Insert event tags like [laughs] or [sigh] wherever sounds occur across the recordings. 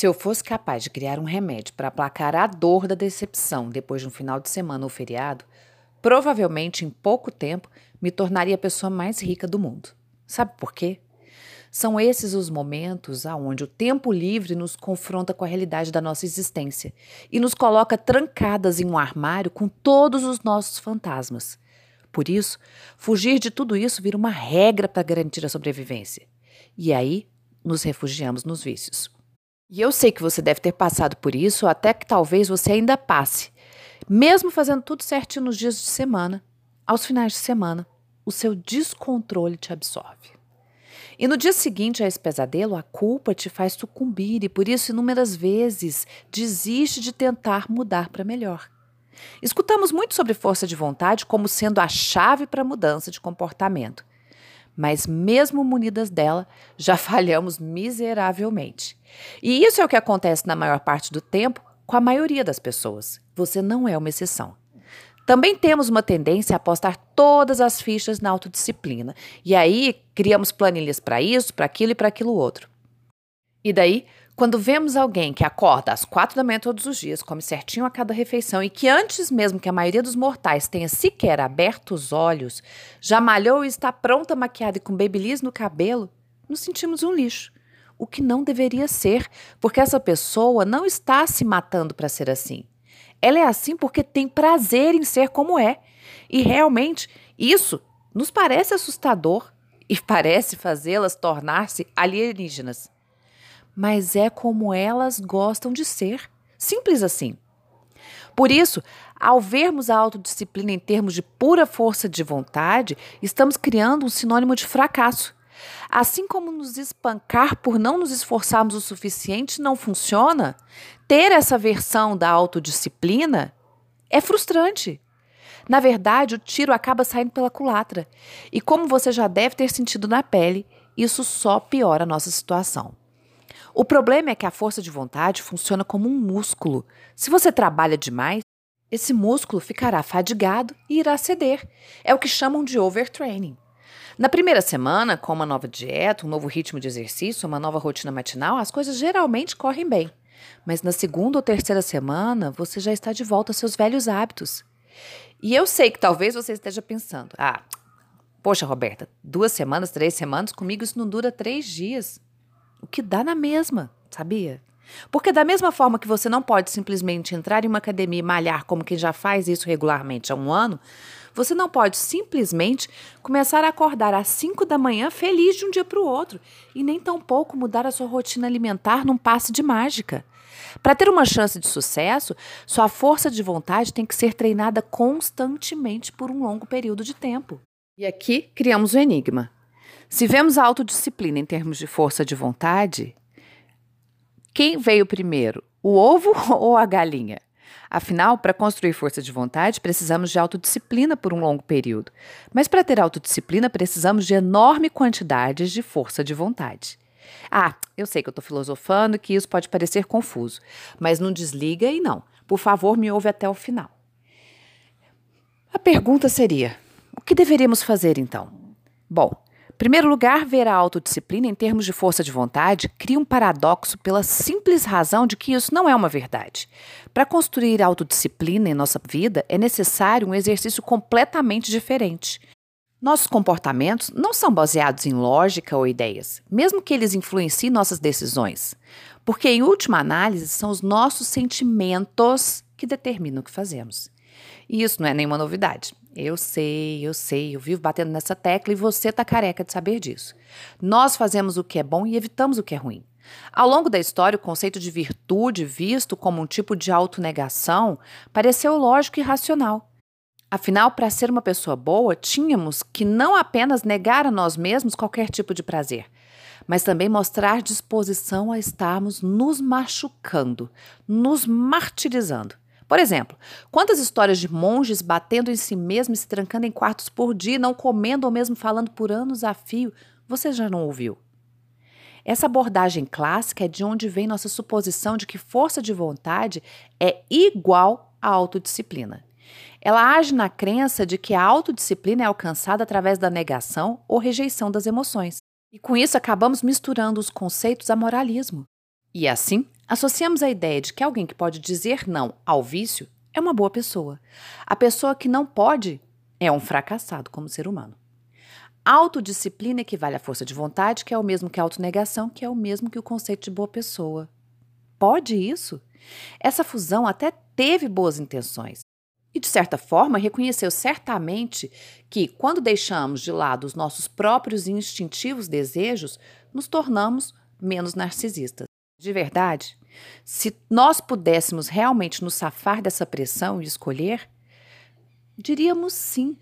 Se eu fosse capaz de criar um remédio para aplacar a dor da decepção depois de um final de semana ou feriado, provavelmente em pouco tempo me tornaria a pessoa mais rica do mundo. Sabe por quê? São esses os momentos aonde o tempo livre nos confronta com a realidade da nossa existência e nos coloca trancadas em um armário com todos os nossos fantasmas. Por isso, fugir de tudo isso vira uma regra para garantir a sobrevivência. E aí, nos refugiamos nos vícios. E eu sei que você deve ter passado por isso, até que talvez você ainda passe. Mesmo fazendo tudo certinho nos dias de semana, aos finais de semana, o seu descontrole te absorve. E no dia seguinte a esse pesadelo, a culpa te faz sucumbir e por isso inúmeras vezes desiste de tentar mudar para melhor. Escutamos muito sobre força de vontade como sendo a chave para a mudança de comportamento. Mas, mesmo munidas dela, já [laughs] falhamos miseravelmente. E isso é o que acontece na maior parte do tempo com a maioria das pessoas. Você não é uma exceção. Também temos uma tendência a apostar todas as fichas na autodisciplina. E aí criamos planilhas para isso, para aquilo e para aquilo outro. E daí quando vemos alguém que acorda às quatro da manhã todos os dias, come certinho a cada refeição e que antes mesmo que a maioria dos mortais tenha sequer aberto os olhos, já malhou e está pronta maquiada e com babyliss no cabelo, nos sentimos um lixo. O que não deveria ser, porque essa pessoa não está se matando para ser assim. Ela é assim porque tem prazer em ser como é. E realmente, isso nos parece assustador e [laughs] parece fazê-las tornar-se alienígenas mas é como elas gostam de ser. Simples assim. Por isso, ao vermos a autodisciplina em termos de pura força de vontade, estamos criando um sinônimo de fracasso. Assim como nos espancar por não nos esforçarmos o suficiente não funciona, ter essa versão da autodisciplina é frustrante. Na verdade, o tiro acaba saindo pela culatra. E como você já deve ter sentido na pele, isso só piora a nossa situação. O problema é que a força de vontade funciona como um músculo. Se você trabalha demais, esse músculo ficará fadigado e irá ceder. É o que chamam de overtraining. Na primeira semana, com uma nova dieta, um novo ritmo de exercício, uma nova rotina matinal, as coisas geralmente correm bem. Mas na segunda ou terceira semana, você já está de volta aos seus velhos hábitos. E eu sei que talvez você esteja pensando: ah, poxa, Roberta, duas semanas, três semanas, comigo isso não dura três dias. Que dá na mesma, sabia? Porque, da mesma forma que você não pode simplesmente entrar em uma academia e malhar como quem já faz isso regularmente há um ano, você não pode simplesmente começar a acordar às 5 da manhã feliz de um dia para o outro e nem tampouco mudar a sua rotina alimentar num passe de mágica. Para ter uma chance de sucesso, sua força de vontade tem que ser treinada constantemente por um longo período de tempo. E aqui criamos o enigma. Se vemos a autodisciplina em termos de força de vontade, quem veio primeiro, o ovo [laughs] ou a galinha? Afinal, para construir força de vontade, precisamos de autodisciplina por um longo período. Mas para ter autodisciplina, precisamos de enorme quantidades de força de vontade. Ah, eu sei que eu estou filosofando que isso pode parecer confuso, mas não desliga e não. Por favor, me ouve até o final. A pergunta seria: o que deveríamos fazer então? Bom, primeiro lugar, ver a autodisciplina em termos de força de vontade cria um paradoxo pela simples razão de que isso não é uma verdade. Para construir autodisciplina em nossa vida, é necessário um exercício completamente diferente. Nossos comportamentos não são baseados em lógica ou ideias, mesmo que eles influenciem nossas decisões, porque, em última análise, são os nossos sentimentos que determinam o que fazemos. E isso não é nenhuma novidade. Eu sei, eu sei, eu vivo batendo nessa tecla e você tá careca de saber disso. Nós fazemos o que é bom e evitamos o que é ruim. Ao longo da história, o conceito de virtude, visto como um tipo de autonegação, pareceu lógico e racional. Afinal, para ser uma pessoa boa, tínhamos que não apenas negar a nós mesmos qualquer tipo de prazer, mas também mostrar disposição a estarmos nos machucando, nos martirizando. Por exemplo, quantas histórias de monges batendo em si mesmos e se trancando em quartos por dia, não comendo ou mesmo falando por anos a fio, você já não ouviu? Essa abordagem clássica é de onde vem nossa suposição de que força de vontade é igual à autodisciplina. Ela age na crença de que a autodisciplina é alcançada através da negação ou rejeição das emoções. E com isso acabamos misturando os conceitos a moralismo. E assim, Associamos a ideia de que alguém que pode dizer não ao vício é uma boa pessoa. A pessoa que não pode é um fracassado como ser humano. Autodisciplina equivale à força de vontade, que é o mesmo que a autonegação, que é o mesmo que o conceito de boa pessoa. Pode isso? Essa fusão até teve boas intenções. E, de certa forma, reconheceu certamente que, quando deixamos de lado os nossos próprios instintivos desejos, nos tornamos menos narcisistas. De verdade, se nós pudéssemos realmente nos safar dessa pressão e escolher, diríamos sim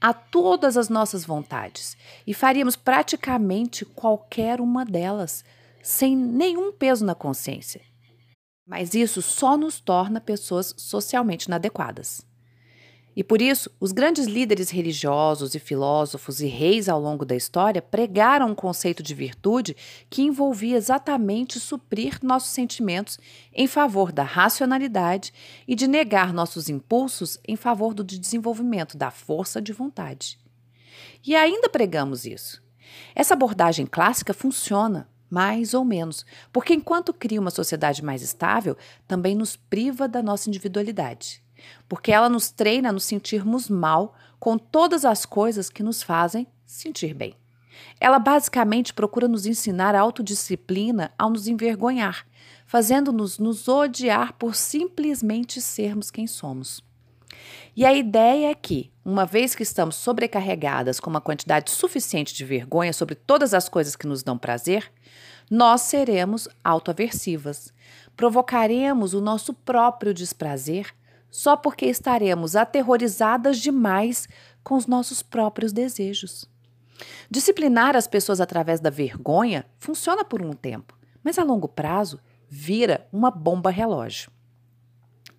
a todas as nossas vontades e faríamos praticamente qualquer uma delas, sem nenhum peso na consciência. Mas isso só nos torna pessoas socialmente inadequadas. E por isso, os grandes líderes religiosos e filósofos e reis ao longo da história pregaram um conceito de virtude que envolvia exatamente suprir nossos sentimentos em favor da racionalidade e de negar nossos impulsos em favor do desenvolvimento da força de vontade. E ainda pregamos isso. Essa abordagem clássica funciona, mais ou menos, porque enquanto cria uma sociedade mais estável, também nos priva da nossa individualidade porque ela nos treina a nos sentirmos mal com todas as coisas que nos fazem sentir bem. Ela basicamente procura nos ensinar a autodisciplina ao nos envergonhar, fazendo-nos nos odiar por simplesmente sermos quem somos. E a ideia é que, uma vez que estamos sobrecarregadas com uma quantidade suficiente de vergonha sobre todas as coisas que nos dão prazer, nós seremos autoaversivas, provocaremos o nosso próprio desprazer só porque estaremos aterrorizadas demais com os nossos próprios desejos. Disciplinar as pessoas através da vergonha funciona por um tempo, mas a longo prazo vira uma bomba relógio.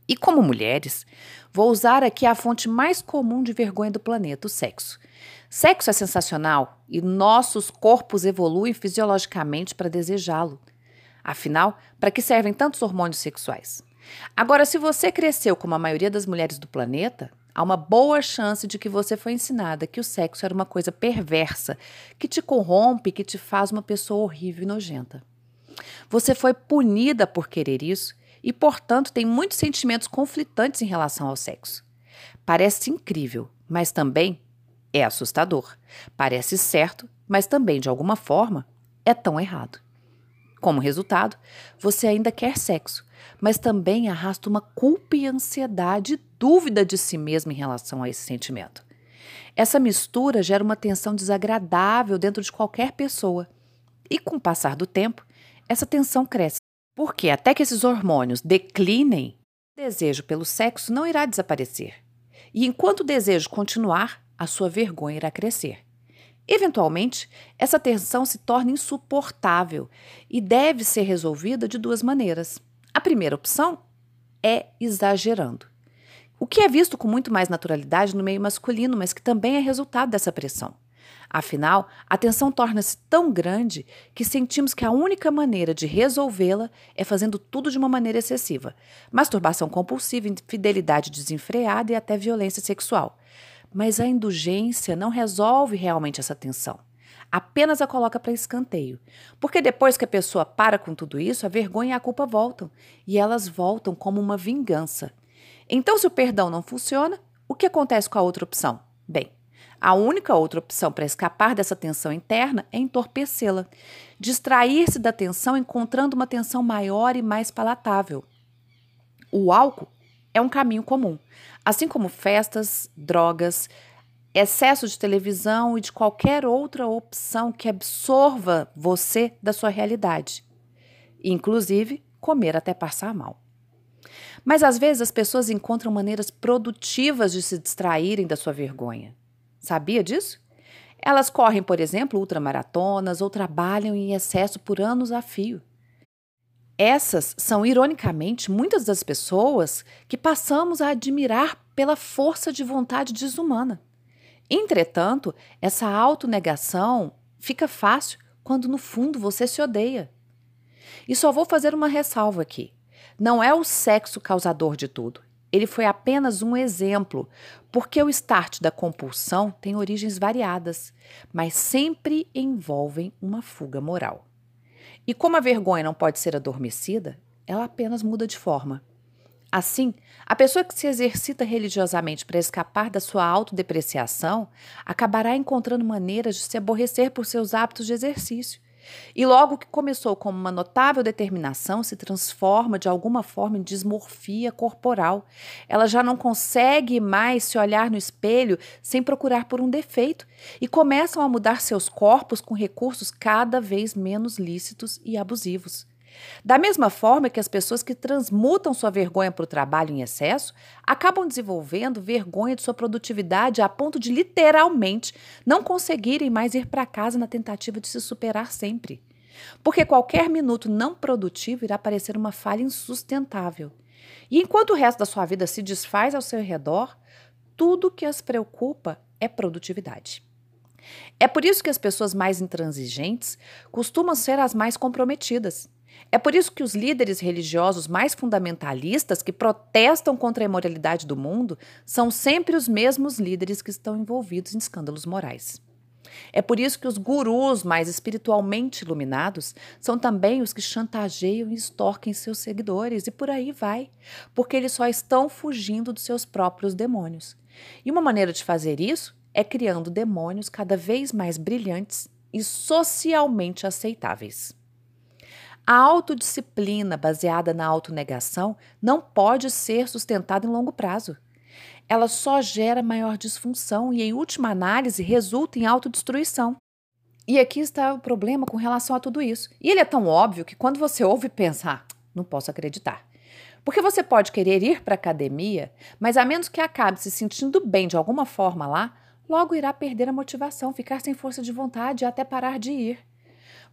E como mulheres, vou usar aqui a fonte mais comum de vergonha do planeta, o sexo. Sexo é sensacional e nossos corpos evoluem fisiologicamente para desejá-lo. Afinal, para que servem tantos hormônios sexuais? Agora, se você cresceu como a maioria das mulheres do planeta, há uma boa chance de que você foi ensinada que o sexo era uma coisa perversa, que te corrompe, que te faz uma pessoa horrível e nojenta. Você foi punida por querer isso e, portanto, tem muitos sentimentos conflitantes em relação ao sexo. Parece incrível, mas também é assustador. Parece certo, mas também, de alguma forma, é tão errado. Como resultado, você ainda quer sexo, mas também arrasta uma culpa e ansiedade dúvida de si mesmo em relação a esse sentimento. Essa mistura gera uma tensão desagradável dentro de qualquer pessoa. E com o passar do tempo, essa tensão cresce. Porque até que esses hormônios declinem, o desejo pelo sexo não irá desaparecer. E enquanto o desejo continuar, a sua vergonha irá crescer. Eventualmente, essa tensão se torna insuportável e deve ser resolvida de duas maneiras. A primeira opção é exagerando, o que é visto com muito mais naturalidade no meio masculino, mas que também é resultado dessa pressão. Afinal, a tensão torna-se tão grande que sentimos que a única maneira de resolvê-la é fazendo tudo de uma maneira excessiva: masturbação compulsiva, infidelidade desenfreada e até violência sexual. Mas a indulgência não resolve realmente essa tensão. Apenas a coloca para escanteio. Porque depois que a pessoa para com tudo isso, a vergonha e a culpa voltam. E elas voltam como uma vingança. Então, se o perdão não funciona, o que acontece com a outra opção? Bem, a única outra opção para escapar dessa tensão interna é entorpecê-la, distrair-se da tensão encontrando uma tensão maior e mais palatável. O álcool é um caminho comum. Assim como festas, drogas, excesso de televisão e de qualquer outra opção que absorva você da sua realidade, inclusive comer até passar mal. Mas às vezes as pessoas encontram maneiras produtivas de se distraírem da sua vergonha. Sabia disso? Elas correm, por exemplo, ultramaratonas ou trabalham em excesso por anos a fio. Essas são, ironicamente, muitas das pessoas que passamos a admirar pela força de vontade desumana. Entretanto, essa autonegação fica fácil quando no fundo você se odeia. E só vou fazer uma ressalva aqui. Não é o sexo causador de tudo. Ele foi apenas um exemplo, porque o start da compulsão tem origens variadas, mas sempre envolvem uma fuga moral. E como a vergonha não pode ser adormecida, ela apenas muda de forma. Assim, a pessoa que se exercita religiosamente para escapar da sua autodepreciação acabará encontrando maneiras de se aborrecer por seus hábitos de exercício. E logo que começou com uma notável determinação, se transforma de alguma forma em dismorfia corporal. Ela já não consegue mais se olhar no espelho sem procurar por um defeito e começam a mudar seus corpos com recursos cada vez menos lícitos e abusivos. Da mesma forma que as pessoas que transmutam sua vergonha para o trabalho em excesso acabam desenvolvendo vergonha de sua produtividade a ponto de literalmente não conseguirem mais ir para casa na tentativa de se superar sempre. Porque qualquer minuto não produtivo irá parecer uma falha insustentável. E enquanto o resto da sua vida se desfaz ao seu redor, tudo que as preocupa é produtividade. É por isso que as pessoas mais intransigentes costumam ser as mais comprometidas. É por isso que os líderes religiosos mais fundamentalistas que protestam contra a imoralidade do mundo são sempre os mesmos líderes que estão envolvidos em escândalos morais. É por isso que os gurus mais espiritualmente iluminados são também os que chantageiam e extorquem seus seguidores, e por aí vai, porque eles só estão fugindo dos seus próprios demônios. E uma maneira de fazer isso é criando demônios cada vez mais brilhantes e socialmente aceitáveis. A autodisciplina baseada na autonegação não pode ser sustentada em longo prazo. Ela só gera maior disfunção e, em última análise, resulta em autodestruição. E aqui está o problema com relação a tudo isso. E ele é tão óbvio que quando você ouve pensa, ah, não posso acreditar. Porque você pode querer ir para a academia, mas a menos que acabe se sentindo bem de alguma forma lá, logo irá perder a motivação, ficar sem força de vontade e até parar de ir.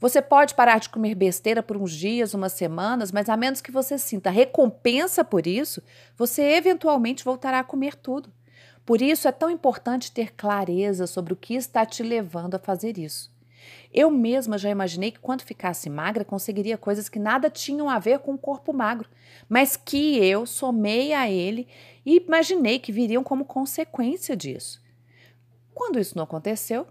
Você pode parar de comer besteira por uns dias, umas semanas, mas a menos que você sinta recompensa por isso, você eventualmente voltará a comer tudo. Por isso é tão importante ter clareza sobre o que está te levando a fazer isso. Eu mesma já imaginei que quando ficasse magra conseguiria coisas que nada tinham a ver com o corpo magro, mas que eu somei a ele e imaginei que viriam como consequência disso. Quando isso não aconteceu,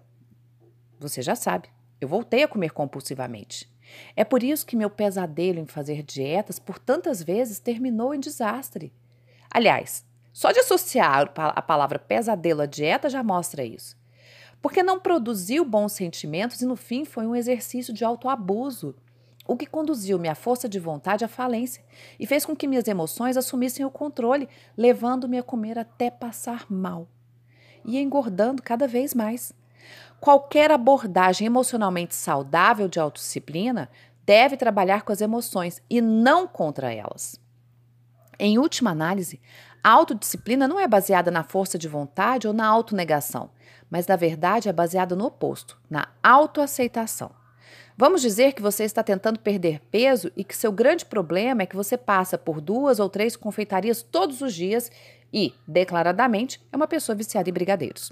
você já sabe. Eu voltei a comer compulsivamente. É por isso que meu pesadelo em fazer dietas por tantas vezes terminou em desastre. Aliás, só de associar a palavra pesadelo à dieta já mostra isso. Porque não produziu bons sentimentos e no fim foi um exercício de autoabuso, o que conduziu minha força de vontade à falência e fez com que minhas emoções assumissem o controle, levando-me a comer até passar mal e engordando cada vez mais. Qualquer abordagem emocionalmente saudável de autodisciplina deve trabalhar com as emoções e não contra elas. Em última análise, a autodisciplina não é baseada na força de vontade ou na autonegação, mas na verdade é baseada no oposto, na autoaceitação. Vamos dizer que você está tentando perder peso e que seu grande problema é que você passa por duas ou três confeitarias todos os dias e, declaradamente, é uma pessoa viciada em brigadeiros.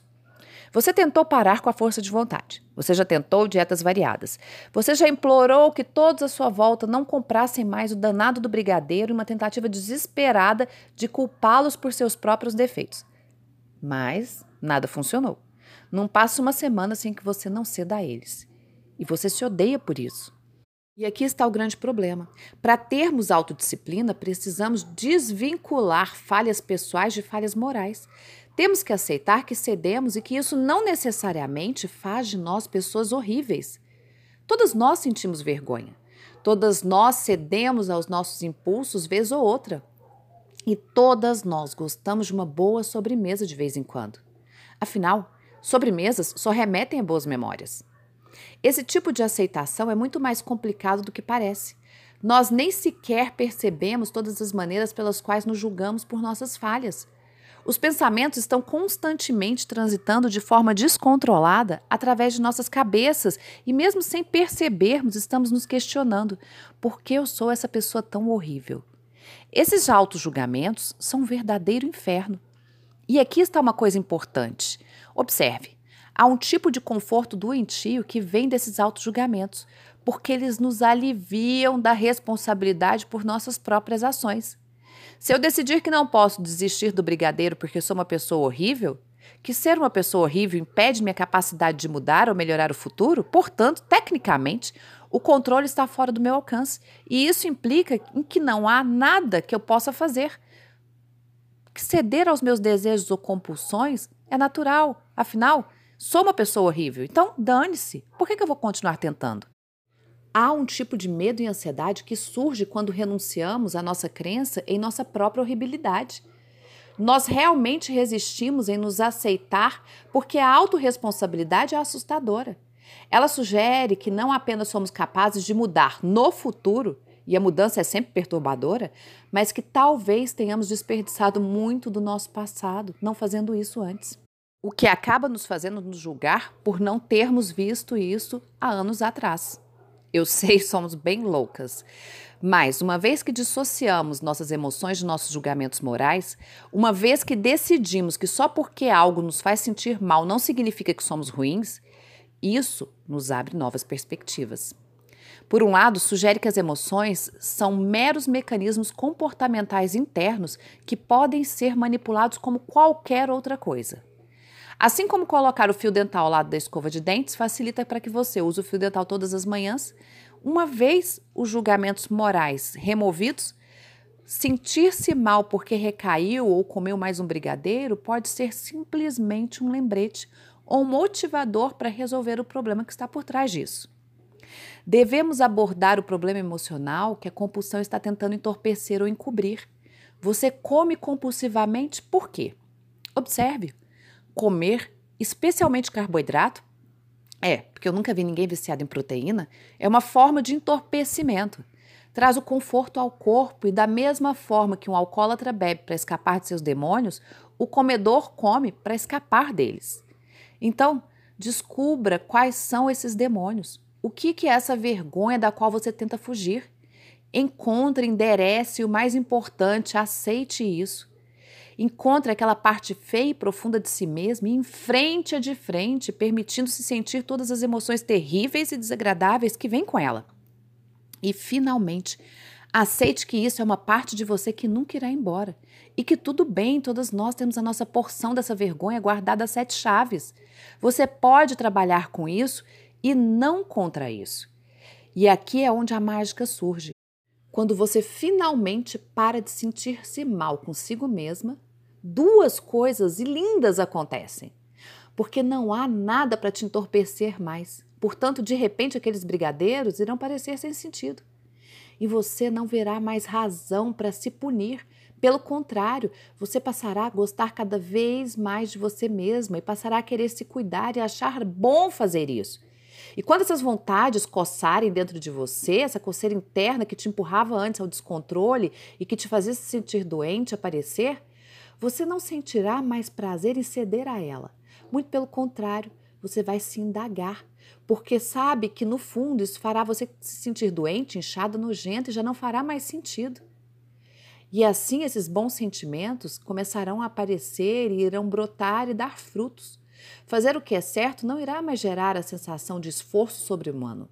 Você tentou parar com a força de vontade. Você já tentou dietas variadas. Você já implorou que todos à sua volta não comprassem mais o danado do brigadeiro em uma tentativa desesperada de culpá-los por seus próprios defeitos. Mas nada funcionou. Não passa uma semana sem que você não ceda a eles. E você se odeia por isso. E aqui está o grande problema. Para termos autodisciplina, precisamos desvincular falhas pessoais de falhas morais. Temos que aceitar que cedemos e que isso não necessariamente faz de nós pessoas horríveis. Todas nós sentimos vergonha. Todas nós cedemos aos nossos impulsos vez ou outra. E todas nós gostamos de uma boa sobremesa de vez em quando. Afinal, sobremesas só remetem a boas memórias. Esse tipo de aceitação é muito mais complicado do que parece. Nós nem sequer percebemos todas as maneiras pelas quais nos julgamos por nossas falhas. Os pensamentos estão constantemente transitando de forma descontrolada através de nossas cabeças e, mesmo sem percebermos, estamos nos questionando: por que eu sou essa pessoa tão horrível? Esses auto-julgamentos são um verdadeiro inferno. E aqui está uma coisa importante. Observe: há um tipo de conforto doentio que vem desses auto-julgamentos, porque eles nos aliviam da responsabilidade por nossas próprias ações. Se eu decidir que não posso desistir do brigadeiro porque sou uma pessoa horrível, que ser uma pessoa horrível impede minha capacidade de mudar ou melhorar o futuro? Portanto, tecnicamente, o controle está fora do meu alcance. E isso implica em que não há nada que eu possa fazer. Que ceder aos meus desejos ou compulsões é natural. Afinal, sou uma pessoa horrível. Então, dane-se. Por que, que eu vou continuar tentando? Há um tipo de medo e ansiedade que surge quando renunciamos à nossa crença em nossa própria horribilidade. Nós realmente resistimos em nos aceitar porque a autorresponsabilidade é assustadora. Ela sugere que não apenas somos capazes de mudar no futuro, e a mudança é sempre perturbadora, mas que talvez tenhamos desperdiçado muito do nosso passado não fazendo isso antes. O que acaba nos fazendo nos julgar por não termos visto isso há anos atrás. Eu sei, [laughs] somos bem loucas. Mas, uma vez que dissociamos nossas emoções de nossos julgamentos morais, uma vez que decidimos que só porque algo nos faz sentir mal não significa que somos ruins, isso nos abre novas perspectivas. Por um lado, sugere que as emoções são meros mecanismos comportamentais internos que podem ser manipulados como qualquer outra coisa. Assim como colocar o fio dental ao lado da escova de dentes facilita para que você use o fio dental todas as manhãs, uma vez os julgamentos morais removidos, sentir-se mal porque recaiu ou comeu mais um brigadeiro pode ser simplesmente um lembrete ou motivador para resolver o problema que está por trás disso. Devemos abordar o problema emocional que a compulsão está tentando entorpecer ou encobrir. Você come compulsivamente por quê? Observe. Comer, especialmente carboidrato, é, porque eu nunca vi ninguém viciado em proteína, é uma forma de entorpecimento. Traz o conforto ao corpo e, da mesma forma que um alcoólatra bebe para escapar de seus demônios, o comedor come para escapar deles. Então, descubra quais são esses demônios. O que, que é essa vergonha da qual você tenta fugir? Encontre, enderece e o mais importante, aceite isso. Encontre aquela parte feia e profunda de si mesmo e enfrente-a de frente, permitindo-se sentir todas as emoções terríveis e desagradáveis que vêm com ela. E, finalmente, Aceite que isso é uma parte de você que nunca irá embora e que tudo bem, todas nós temos a nossa porção dessa vergonha guardada a sete chaves. Você pode trabalhar com isso e não contra isso. E aqui é onde a mágica surge. Quando você finalmente para de sentir-se mal consigo mesma, duas coisas lindas acontecem. Porque não há nada para te entorpecer mais. Portanto, de repente, aqueles brigadeiros irão parecer sem sentido e você não verá mais razão para se punir. Pelo contrário, você passará a gostar cada vez mais de você mesma e passará a querer se cuidar e achar bom fazer isso. E quando essas vontades coçarem dentro de você, essa coceira interna que te empurrava antes ao descontrole e que te fazia se sentir doente aparecer, você não sentirá mais prazer em ceder a ela. Muito pelo contrário, você vai se indagar porque sabe que no fundo isso fará você se sentir doente, inchada, nojenta e já não fará mais sentido. E assim esses bons sentimentos começarão a aparecer e irão brotar e dar frutos. Fazer o que é certo não irá mais gerar a sensação de esforço sobre-humano.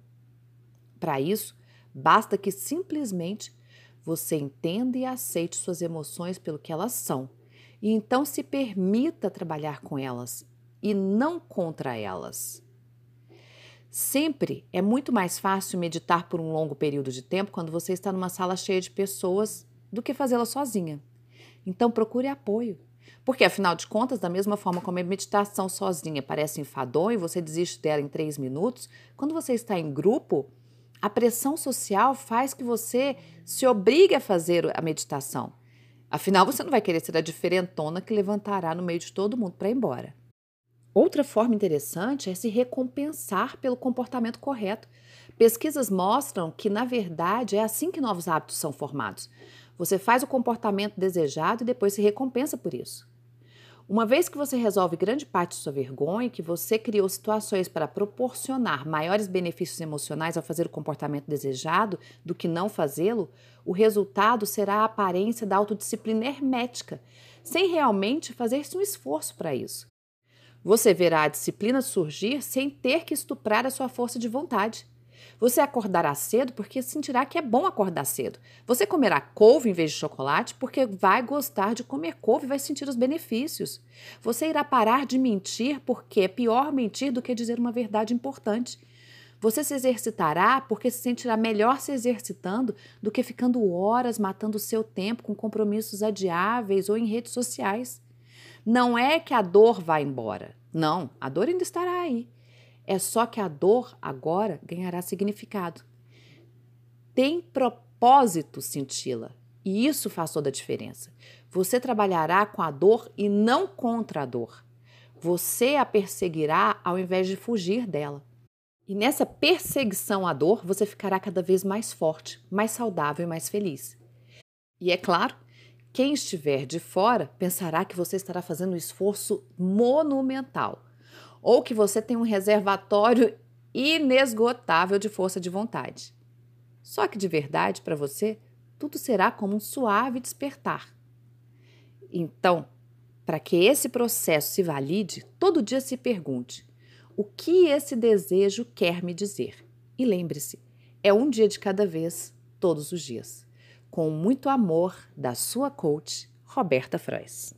Para isso, basta que simplesmente você entenda e aceite suas emoções pelo que elas são, e então se permita trabalhar com elas e não contra elas. Sempre é muito mais fácil meditar por um longo período de tempo quando você está numa sala cheia de pessoas do que fazê-la sozinha. Então procure apoio. Porque, afinal de contas, da mesma forma como a meditação sozinha parece enfadonha e você desiste dela em três minutos, quando você está em grupo, a pressão social faz que você se obrigue a fazer a meditação. Afinal, você não vai querer ser a diferentona que levantará no meio de todo mundo para ir embora. Outra forma interessante é se recompensar pelo comportamento correto. Pesquisas mostram que, na verdade, é assim que novos hábitos são formados. Você faz o comportamento desejado e depois se recompensa por isso. Uma vez que você resolve grande parte de sua vergonha, que você criou situações para proporcionar maiores benefícios emocionais ao fazer o comportamento desejado do que não fazê-lo, o resultado será a aparência da autodisciplina hermética, sem realmente fazer-se um esforço para isso. Você verá a disciplina surgir sem ter que estuprar a sua força de vontade. Você acordará cedo porque sentirá que é bom acordar cedo. Você comerá couve em vez de chocolate porque vai gostar de comer couve e vai sentir os benefícios. Você irá parar de mentir porque é pior mentir do que dizer uma verdade importante. Você se exercitará porque se sentirá melhor se exercitando do que ficando horas matando o seu tempo com compromissos adiáveis ou em redes sociais. Não é que a dor vá embora. Não, a dor ainda estará aí. É só que a dor agora ganhará significado. Tem propósito senti-la. E isso faz toda a diferença. Você trabalhará com a dor e não contra a dor. Você a perseguirá ao invés de fugir dela. E nessa perseguição à dor, você ficará cada vez mais forte, mais saudável e mais feliz. E é claro, quem estiver de fora pensará que você estará fazendo um esforço monumental ou que você tem um reservatório inesgotável de força de vontade. Só que de verdade, para você, tudo será como um suave despertar. Então, para que esse processo se valide, todo dia se pergunte: o que esse desejo quer me dizer? E lembre-se, é um dia de cada vez, todos os dias. Com muito amor, da sua coach, Roberta Frois.